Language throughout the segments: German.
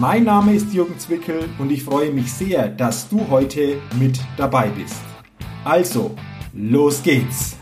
Mein Name ist Jürgen Zwickel und ich freue mich sehr, dass du heute mit dabei bist. Also, los geht's!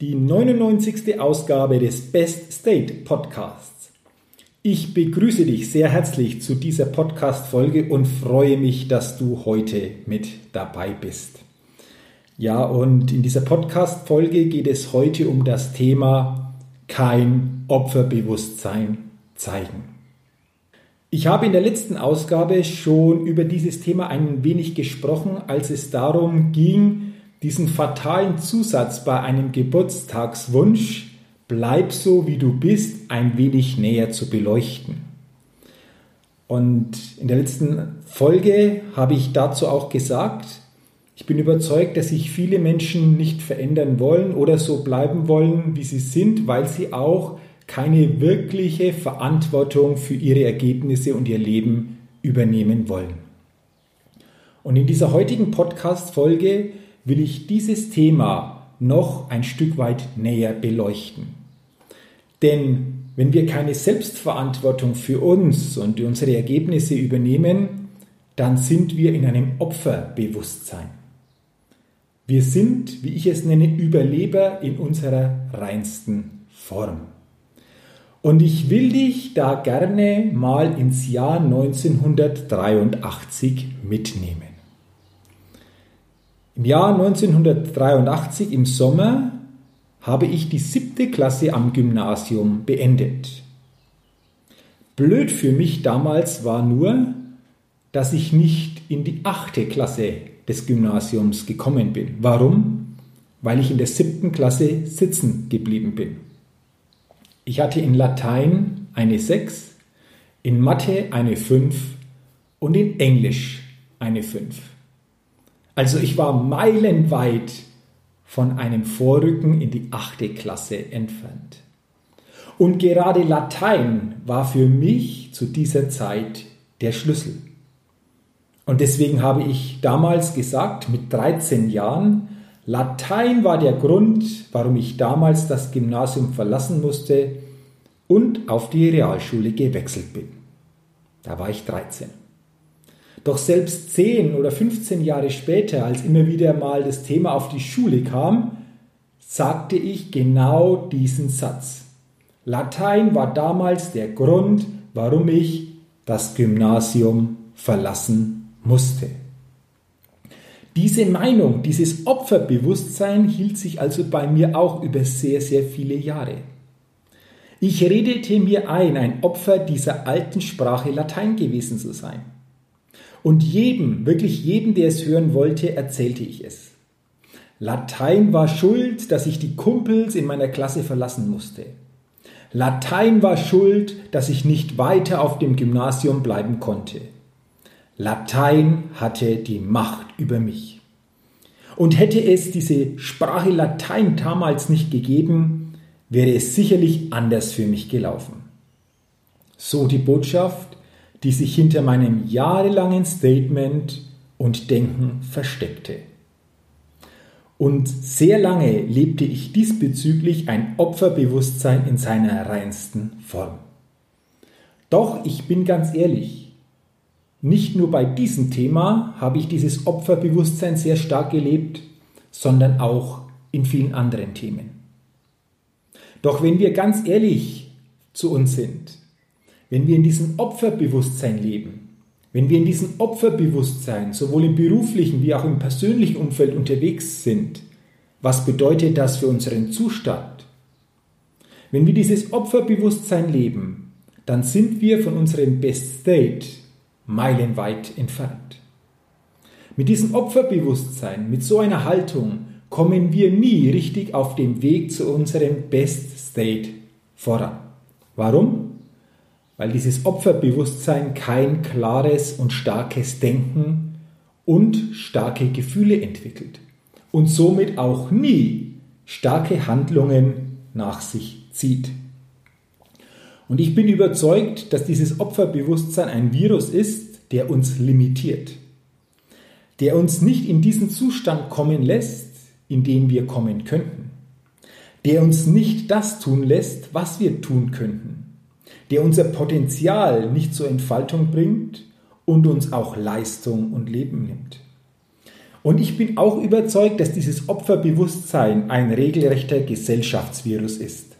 Die 99. Ausgabe des Best State Podcasts. Ich begrüße dich sehr herzlich zu dieser Podcast-Folge und freue mich, dass du heute mit dabei bist. Ja, und in dieser Podcast-Folge geht es heute um das Thema kein Opferbewusstsein zeigen. Ich habe in der letzten Ausgabe schon über dieses Thema ein wenig gesprochen, als es darum ging, diesen fatalen Zusatz bei einem Geburtstagswunsch Bleib so wie du bist ein wenig näher zu beleuchten. Und in der letzten Folge habe ich dazu auch gesagt, ich bin überzeugt, dass sich viele Menschen nicht verändern wollen oder so bleiben wollen, wie sie sind, weil sie auch keine wirkliche Verantwortung für ihre Ergebnisse und ihr Leben übernehmen wollen. Und in dieser heutigen Podcast-Folge will ich dieses Thema noch ein Stück weit näher beleuchten. Denn wenn wir keine Selbstverantwortung für uns und unsere Ergebnisse übernehmen, dann sind wir in einem Opferbewusstsein. Wir sind, wie ich es nenne, Überleber in unserer reinsten Form. Und ich will dich da gerne mal ins Jahr 1983 mitnehmen. Im Jahr 1983 im Sommer habe ich die siebte Klasse am Gymnasium beendet. Blöd für mich damals war nur, dass ich nicht in die achte Klasse des Gymnasiums gekommen bin. Warum? Weil ich in der siebten Klasse sitzen geblieben bin. Ich hatte in Latein eine 6, in Mathe eine 5 und in Englisch eine 5. Also ich war meilenweit von einem Vorrücken in die achte Klasse entfernt. Und gerade Latein war für mich zu dieser Zeit der Schlüssel. Und deswegen habe ich damals gesagt, mit 13 Jahren, Latein war der Grund, warum ich damals das Gymnasium verlassen musste und auf die Realschule gewechselt bin. Da war ich 13. Doch selbst 10 oder 15 Jahre später, als immer wieder mal das Thema auf die Schule kam, sagte ich genau diesen Satz. Latein war damals der Grund, warum ich das Gymnasium verlassen musste. Diese Meinung, dieses Opferbewusstsein hielt sich also bei mir auch über sehr, sehr viele Jahre. Ich redete mir ein, ein Opfer dieser alten Sprache Latein gewesen zu sein. Und jedem, wirklich jedem, der es hören wollte, erzählte ich es. Latein war schuld, dass ich die Kumpels in meiner Klasse verlassen musste. Latein war schuld, dass ich nicht weiter auf dem Gymnasium bleiben konnte. Latein hatte die Macht über mich. Und hätte es diese Sprache Latein damals nicht gegeben, wäre es sicherlich anders für mich gelaufen. So die Botschaft, die sich hinter meinem jahrelangen Statement und Denken versteckte. Und sehr lange lebte ich diesbezüglich ein Opferbewusstsein in seiner reinsten Form. Doch ich bin ganz ehrlich, nicht nur bei diesem Thema habe ich dieses Opferbewusstsein sehr stark gelebt, sondern auch in vielen anderen Themen. Doch wenn wir ganz ehrlich zu uns sind, wenn wir in diesem Opferbewusstsein leben, wenn wir in diesem Opferbewusstsein sowohl im beruflichen wie auch im persönlichen Umfeld unterwegs sind, was bedeutet das für unseren Zustand? Wenn wir dieses Opferbewusstsein leben, dann sind wir von unserem Best State, meilenweit entfernt. Mit diesem Opferbewusstsein, mit so einer Haltung kommen wir nie richtig auf dem Weg zu unserem Best State voran. Warum? Weil dieses Opferbewusstsein kein klares und starkes Denken und starke Gefühle entwickelt und somit auch nie starke Handlungen nach sich zieht. Und ich bin überzeugt, dass dieses Opferbewusstsein ein Virus ist, der uns limitiert, der uns nicht in diesen Zustand kommen lässt, in den wir kommen könnten, der uns nicht das tun lässt, was wir tun könnten, der unser Potenzial nicht zur Entfaltung bringt und uns auch Leistung und Leben nimmt. Und ich bin auch überzeugt, dass dieses Opferbewusstsein ein regelrechter Gesellschaftsvirus ist.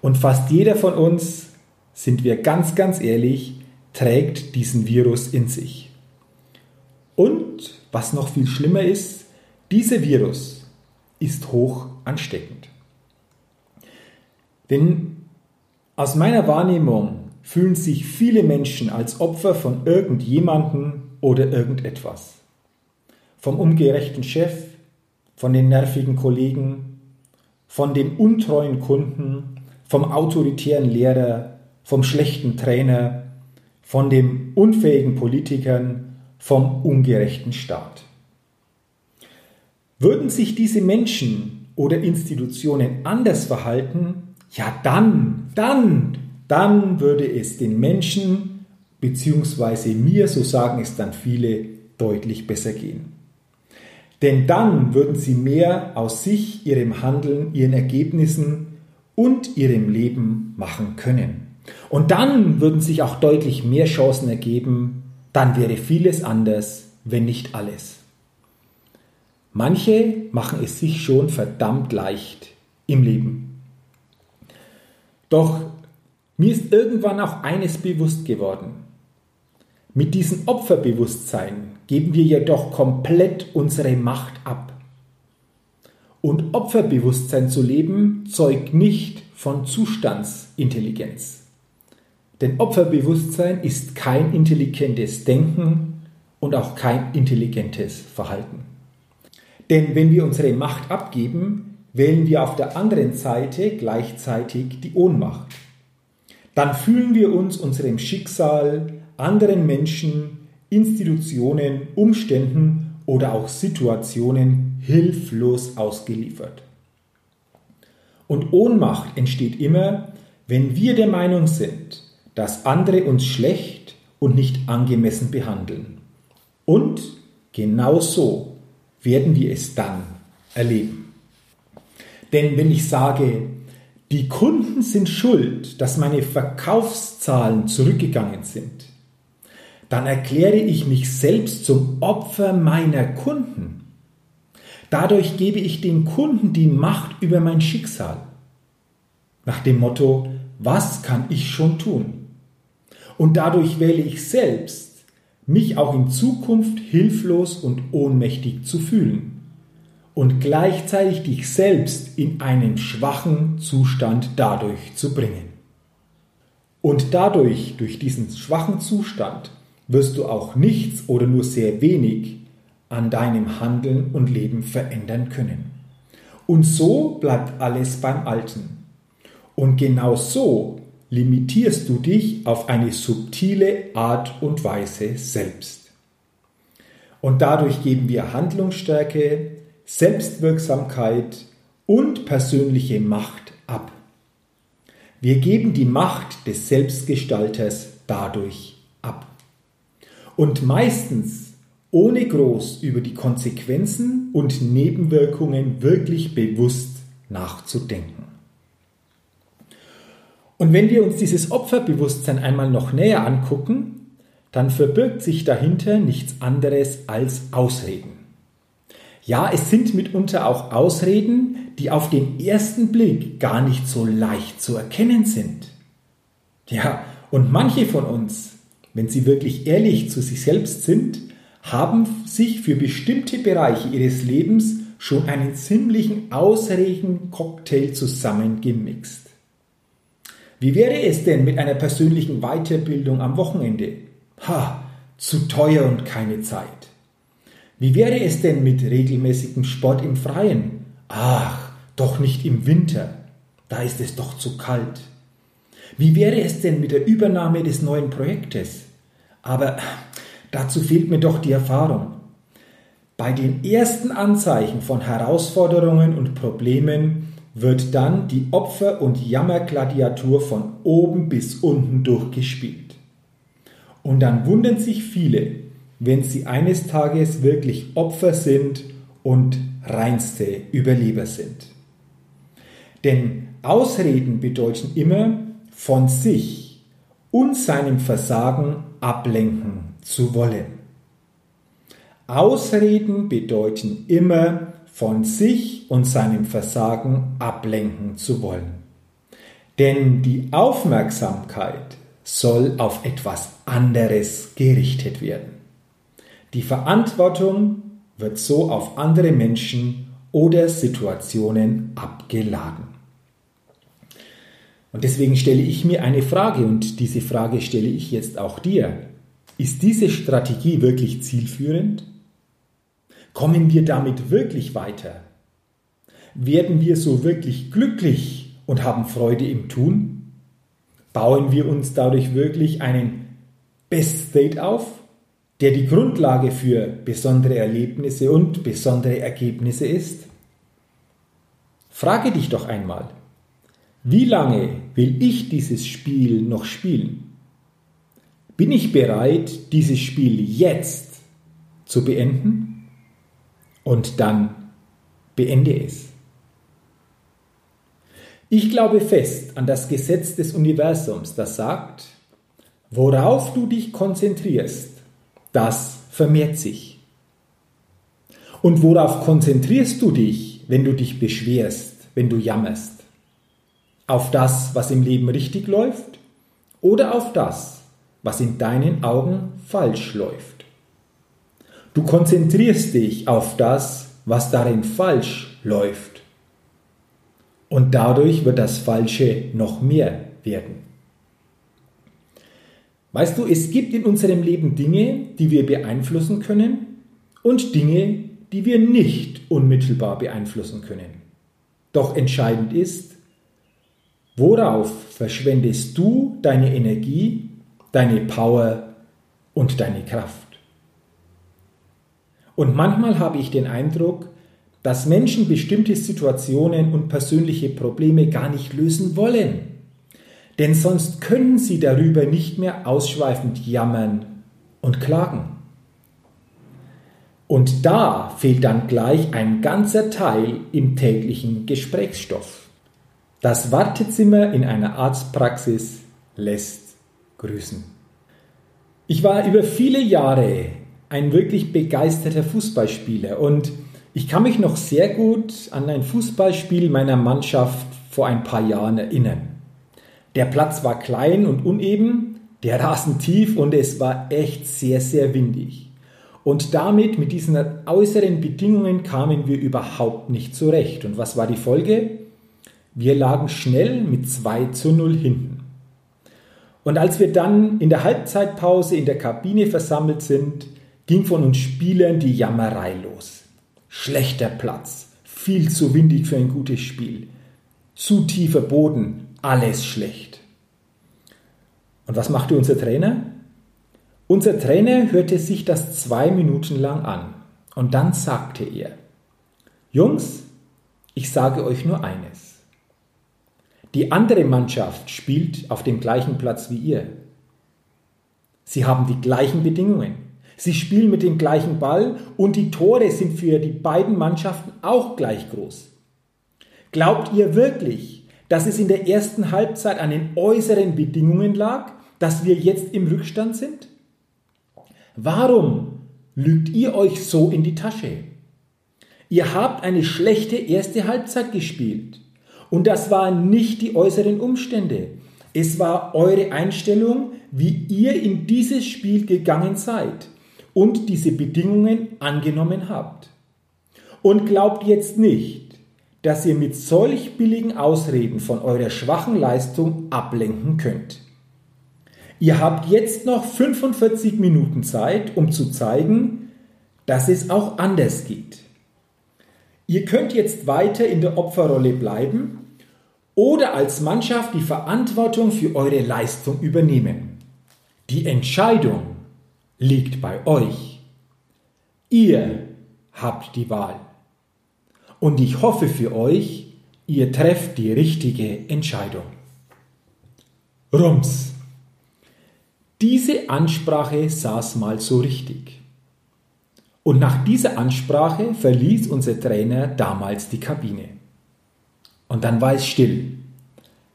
Und fast jeder von uns, sind wir ganz, ganz ehrlich, trägt diesen Virus in sich. Und was noch viel schlimmer ist, dieser Virus ist hoch ansteckend. Denn aus meiner Wahrnehmung fühlen sich viele Menschen als Opfer von irgendjemandem oder irgendetwas. Vom ungerechten Chef, von den nervigen Kollegen, von dem untreuen Kunden, vom autoritären Lehrer, vom schlechten Trainer, von dem unfähigen Politikern, vom ungerechten Staat. Würden sich diese Menschen oder Institutionen anders verhalten, ja dann, dann, dann würde es den Menschen, beziehungsweise mir, so sagen es dann viele, deutlich besser gehen. Denn dann würden sie mehr aus sich, ihrem Handeln, ihren Ergebnissen und ihrem Leben machen können. Und dann würden sich auch deutlich mehr Chancen ergeben, dann wäre vieles anders, wenn nicht alles. Manche machen es sich schon verdammt leicht im Leben. Doch mir ist irgendwann auch eines bewusst geworden. Mit diesem Opferbewusstsein geben wir jedoch komplett unsere Macht ab. Und Opferbewusstsein zu leben zeugt nicht von Zustandsintelligenz. Denn Opferbewusstsein ist kein intelligentes Denken und auch kein intelligentes Verhalten. Denn wenn wir unsere Macht abgeben, wählen wir auf der anderen Seite gleichzeitig die Ohnmacht. Dann fühlen wir uns unserem Schicksal, anderen Menschen, Institutionen, Umständen oder auch Situationen hilflos ausgeliefert. Und Ohnmacht entsteht immer, wenn wir der Meinung sind, dass andere uns schlecht und nicht angemessen behandeln. Und genau so werden wir es dann erleben. Denn wenn ich sage, die Kunden sind schuld, dass meine Verkaufszahlen zurückgegangen sind, dann erkläre ich mich selbst zum Opfer meiner Kunden. Dadurch gebe ich den Kunden die Macht über mein Schicksal. Nach dem Motto, was kann ich schon tun? Und dadurch wähle ich selbst, mich auch in Zukunft hilflos und ohnmächtig zu fühlen und gleichzeitig dich selbst in einen schwachen Zustand dadurch zu bringen. Und dadurch, durch diesen schwachen Zustand, wirst du auch nichts oder nur sehr wenig an deinem Handeln und Leben verändern können. Und so bleibt alles beim Alten. Und genau so limitierst du dich auf eine subtile Art und Weise selbst. Und dadurch geben wir Handlungsstärke, Selbstwirksamkeit und persönliche Macht ab. Wir geben die Macht des Selbstgestalters dadurch ab und meistens ohne groß über die Konsequenzen und Nebenwirkungen wirklich bewusst nachzudenken. Und wenn wir uns dieses Opferbewusstsein einmal noch näher angucken, dann verbirgt sich dahinter nichts anderes als Ausreden. Ja, es sind mitunter auch Ausreden, die auf den ersten Blick gar nicht so leicht zu erkennen sind. Ja, und manche von uns wenn sie wirklich ehrlich zu sich selbst sind, haben sich für bestimmte Bereiche ihres Lebens schon einen ziemlichen Ausregen-Cocktail zusammengemixt. Wie wäre es denn mit einer persönlichen Weiterbildung am Wochenende? Ha, zu teuer und keine Zeit. Wie wäre es denn mit regelmäßigem Sport im Freien? Ach, doch nicht im Winter. Da ist es doch zu kalt. Wie wäre es denn mit der Übernahme des neuen Projektes? Aber dazu fehlt mir doch die Erfahrung. Bei den ersten Anzeichen von Herausforderungen und Problemen wird dann die Opfer- und Jammergladiatur von oben bis unten durchgespielt. Und dann wundern sich viele, wenn sie eines Tages wirklich Opfer sind und reinste Überleber sind. Denn Ausreden bedeuten immer, von sich und seinem Versagen ablenken zu wollen. Ausreden bedeuten immer, von sich und seinem Versagen ablenken zu wollen. Denn die Aufmerksamkeit soll auf etwas anderes gerichtet werden. Die Verantwortung wird so auf andere Menschen oder Situationen abgeladen. Und deswegen stelle ich mir eine Frage und diese Frage stelle ich jetzt auch dir. Ist diese Strategie wirklich zielführend? Kommen wir damit wirklich weiter? Werden wir so wirklich glücklich und haben Freude im Tun? Bauen wir uns dadurch wirklich einen Best State auf, der die Grundlage für besondere Erlebnisse und besondere Ergebnisse ist? Frage dich doch einmal, wie lange will ich dieses Spiel noch spielen? Bin ich bereit, dieses Spiel jetzt zu beenden? und dann beende es. Ich glaube fest an das Gesetz des Universums, das sagt, worauf du dich konzentrierst, das vermehrt sich. Und worauf konzentrierst du dich, wenn du dich beschwerst, wenn du jammerst? Auf das, was im Leben richtig läuft oder auf das, was in deinen Augen falsch läuft? Du konzentrierst dich auf das, was darin falsch läuft. Und dadurch wird das Falsche noch mehr werden. Weißt du, es gibt in unserem Leben Dinge, die wir beeinflussen können und Dinge, die wir nicht unmittelbar beeinflussen können. Doch entscheidend ist, worauf verschwendest du deine Energie, deine Power und deine Kraft? Und manchmal habe ich den Eindruck, dass Menschen bestimmte Situationen und persönliche Probleme gar nicht lösen wollen. Denn sonst können sie darüber nicht mehr ausschweifend jammern und klagen. Und da fehlt dann gleich ein ganzer Teil im täglichen Gesprächsstoff. Das Wartezimmer in einer Arztpraxis lässt grüßen. Ich war über viele Jahre ein wirklich begeisterter Fußballspieler und ich kann mich noch sehr gut an ein Fußballspiel meiner Mannschaft vor ein paar Jahren erinnern. Der Platz war klein und uneben, der Rasen tief und es war echt sehr, sehr windig. Und damit, mit diesen äußeren Bedingungen, kamen wir überhaupt nicht zurecht. Und was war die Folge? Wir lagen schnell mit 2 zu 0 hinten. Und als wir dann in der Halbzeitpause in der Kabine versammelt sind, ging von uns Spielern die Jammerei los. Schlechter Platz, viel zu windig für ein gutes Spiel, zu tiefer Boden, alles schlecht. Und was machte unser Trainer? Unser Trainer hörte sich das zwei Minuten lang an und dann sagte er, Jungs, ich sage euch nur eines. Die andere Mannschaft spielt auf dem gleichen Platz wie ihr. Sie haben die gleichen Bedingungen. Sie spielen mit dem gleichen Ball und die Tore sind für die beiden Mannschaften auch gleich groß. Glaubt ihr wirklich, dass es in der ersten Halbzeit an den äußeren Bedingungen lag, dass wir jetzt im Rückstand sind? Warum lügt ihr euch so in die Tasche? Ihr habt eine schlechte erste Halbzeit gespielt. Und das waren nicht die äußeren Umstände. Es war eure Einstellung, wie ihr in dieses Spiel gegangen seid und diese Bedingungen angenommen habt. Und glaubt jetzt nicht, dass ihr mit solch billigen Ausreden von eurer schwachen Leistung ablenken könnt. Ihr habt jetzt noch 45 Minuten Zeit, um zu zeigen, dass es auch anders geht. Ihr könnt jetzt weiter in der Opferrolle bleiben oder als Mannschaft die Verantwortung für eure Leistung übernehmen. Die Entscheidung liegt bei euch. Ihr habt die Wahl. Und ich hoffe für euch, ihr trefft die richtige Entscheidung. Rums. Diese Ansprache saß mal so richtig. Und nach dieser Ansprache verließ unser Trainer damals die Kabine. Und dann war es still.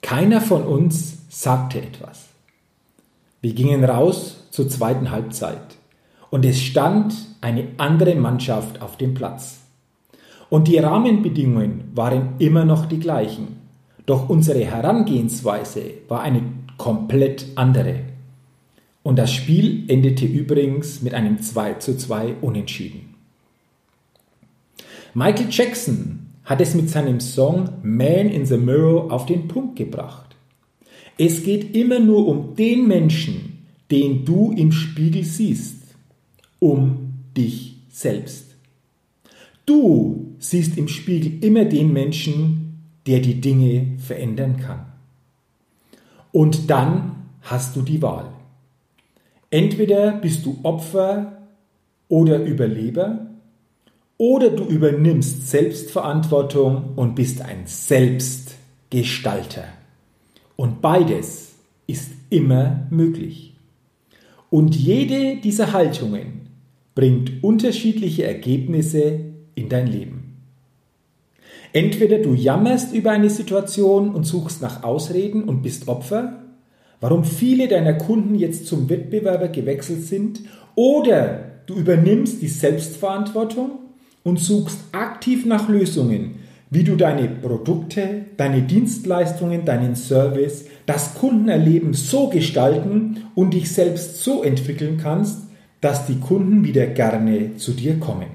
Keiner von uns sagte etwas. Wir gingen raus zur zweiten Halbzeit und es stand eine andere Mannschaft auf dem Platz. Und die Rahmenbedingungen waren immer noch die gleichen. Doch unsere Herangehensweise war eine komplett andere. Und das Spiel endete übrigens mit einem 2 zu 2 Unentschieden. Michael Jackson hat es mit seinem Song Man in the Mirror auf den Punkt gebracht. Es geht immer nur um den Menschen, den du im Spiegel siehst, um dich selbst. Du siehst im Spiegel immer den Menschen, der die Dinge verändern kann. Und dann hast du die Wahl. Entweder bist du Opfer oder Überleber oder du übernimmst Selbstverantwortung und bist ein Selbstgestalter. Und beides ist immer möglich. Und jede dieser Haltungen bringt unterschiedliche Ergebnisse in dein Leben. Entweder du jammerst über eine Situation und suchst nach Ausreden und bist Opfer, warum viele deiner Kunden jetzt zum Wettbewerber gewechselt sind, oder du übernimmst die Selbstverantwortung und suchst aktiv nach Lösungen, wie du deine Produkte, deine Dienstleistungen, deinen Service, das Kundenerleben so gestalten und dich selbst so entwickeln kannst, dass die Kunden wieder gerne zu dir kommen.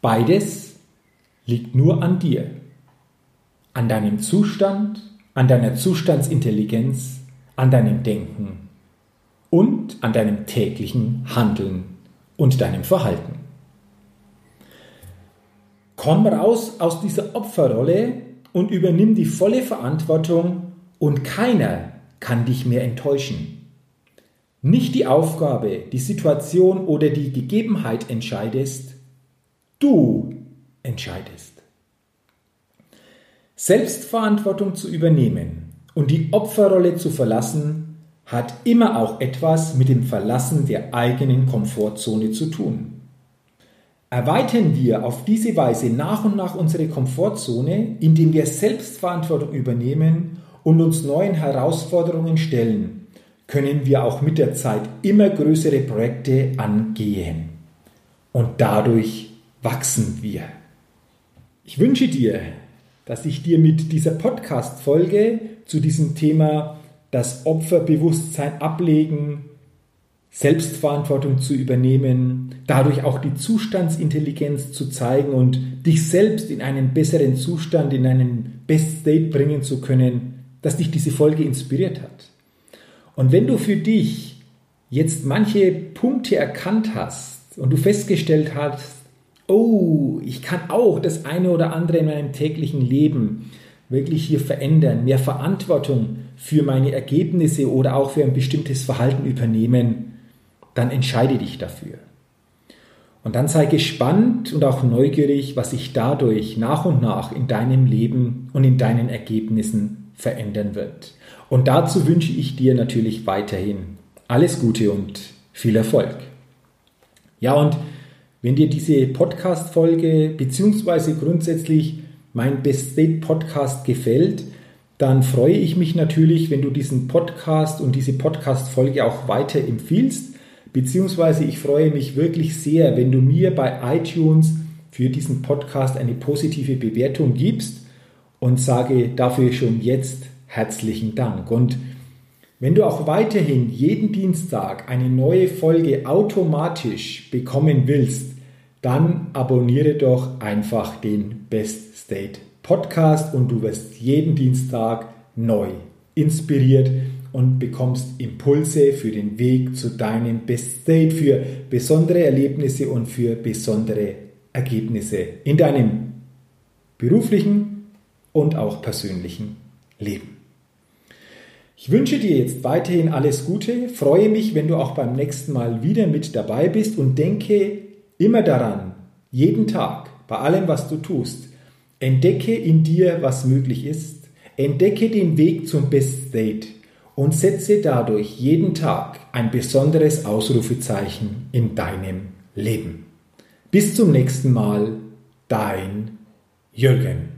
Beides liegt nur an dir, an deinem Zustand, an deiner Zustandsintelligenz, an deinem Denken und an deinem täglichen Handeln und deinem Verhalten. Komm raus aus dieser Opferrolle und übernimm die volle Verantwortung und keiner kann dich mehr enttäuschen. Nicht die Aufgabe, die Situation oder die Gegebenheit entscheidest, du entscheidest. Selbstverantwortung zu übernehmen und die Opferrolle zu verlassen, hat immer auch etwas mit dem Verlassen der eigenen Komfortzone zu tun. Erweitern wir auf diese Weise nach und nach unsere Komfortzone, indem wir Selbstverantwortung übernehmen und uns neuen Herausforderungen stellen, können wir auch mit der Zeit immer größere Projekte angehen. Und dadurch wachsen wir. Ich wünsche dir, dass ich dir mit dieser Podcast-Folge zu diesem Thema das Opferbewusstsein ablegen Selbstverantwortung zu übernehmen, dadurch auch die Zustandsintelligenz zu zeigen und dich selbst in einen besseren Zustand, in einen Best State bringen zu können, dass dich diese Folge inspiriert hat. Und wenn du für dich jetzt manche Punkte erkannt hast und du festgestellt hast, oh, ich kann auch das eine oder andere in meinem täglichen Leben wirklich hier verändern, mehr Verantwortung für meine Ergebnisse oder auch für ein bestimmtes Verhalten übernehmen, dann entscheide dich dafür. Und dann sei gespannt und auch neugierig, was sich dadurch nach und nach in deinem Leben und in deinen Ergebnissen verändern wird. Und dazu wünsche ich dir natürlich weiterhin alles Gute und viel Erfolg. Ja, und wenn dir diese Podcast-Folge beziehungsweise grundsätzlich mein Best State Podcast gefällt, dann freue ich mich natürlich, wenn du diesen Podcast und diese Podcast-Folge auch weiter empfiehlst Beziehungsweise ich freue mich wirklich sehr, wenn du mir bei iTunes für diesen Podcast eine positive Bewertung gibst und sage dafür schon jetzt herzlichen Dank. Und wenn du auch weiterhin jeden Dienstag eine neue Folge automatisch bekommen willst, dann abonniere doch einfach den Best State Podcast und du wirst jeden Dienstag neu inspiriert und bekommst Impulse für den Weg zu deinem Best State, für besondere Erlebnisse und für besondere Ergebnisse in deinem beruflichen und auch persönlichen Leben. Ich wünsche dir jetzt weiterhin alles Gute, freue mich, wenn du auch beim nächsten Mal wieder mit dabei bist und denke immer daran, jeden Tag, bei allem, was du tust, entdecke in dir, was möglich ist, entdecke den Weg zum Best State und setze dadurch jeden Tag ein besonderes Ausrufezeichen in deinem Leben. Bis zum nächsten Mal, dein Jürgen.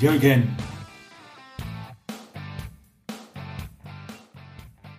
Jürgen.